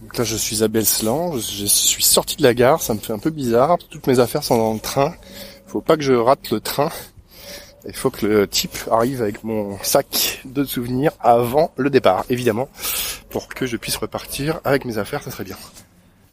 Donc là, je suis à Belslan, je suis sorti de la gare, ça me fait un peu bizarre. Toutes mes affaires sont dans le train. Faut pas que je rate le train. Il faut que le type arrive avec mon sac de souvenirs avant le départ, évidemment, pour que je puisse repartir avec mes affaires, ça serait bien.